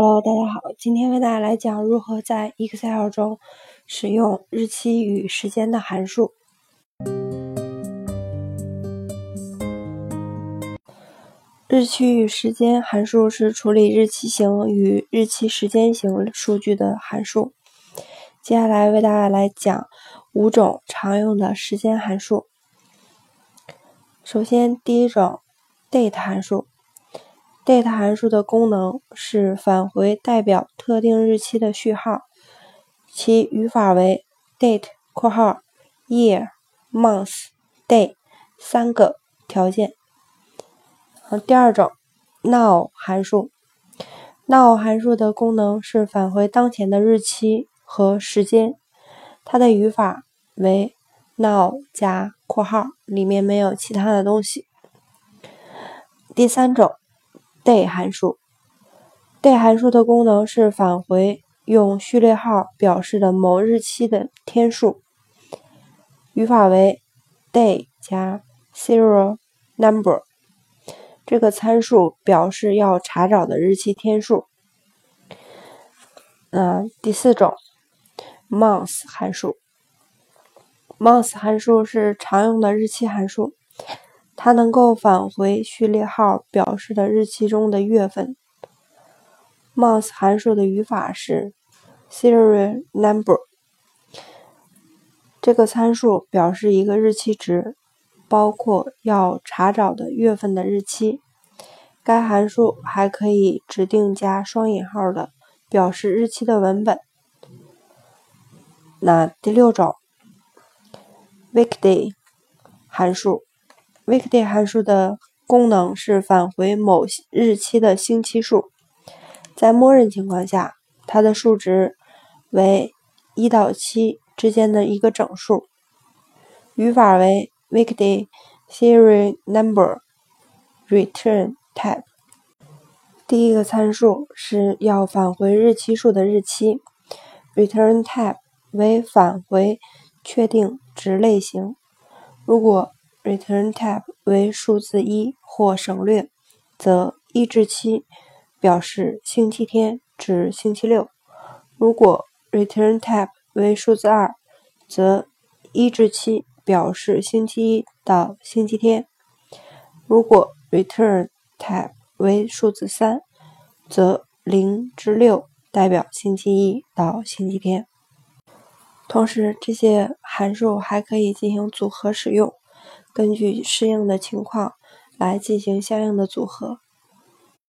Hello，大家好，今天为大家来讲如何在 Excel 中使用日期与时间的函数。日期与时间函数是处理日期型与日期时间型数据的函数。接下来为大家来讲五种常用的时间函数。首先，第一种 date 函数。Date 函数的功能是返回代表特定日期的序号，其语法为 date（ 括号 year、month、day） 三个条件。第二种 now 函数，now 函数的功能是返回当前的日期和时间，它的语法为 now 加括号，里面没有其他的东西。第三种。Day 函数，day 函数的功能是返回用序列号表示的某日期的天数，语法为 day 加 serial number，这个参数表示要查找的日期天数。嗯，第四种 month 函数，month 函数是常用的日期函数。它能够返回序列号表示的日期中的月份。month 函数的语法是 serial number，这个参数表示一个日期值，包括要查找的月份的日期。该函数还可以指定加双引号的表示日期的文本。那第六种 weekday 函数。Weekday 函数的功能是返回某日期的星期数，在默认情况下，它的数值为一到七之间的一个整数。语法为 weekday serial number return type。第一个参数是要返回日期数的日期，return type 为返回确定值类型。如果 return type 为数字一或省略，则一至七表示星期天至星期六；如果 return type 为数字二，则一至七表示星期一到星期天；如果 return type 为数字三，则零至六代表星期一到星期天。同时，这些函数还可以进行组合使用。根据适应的情况来进行相应的组合。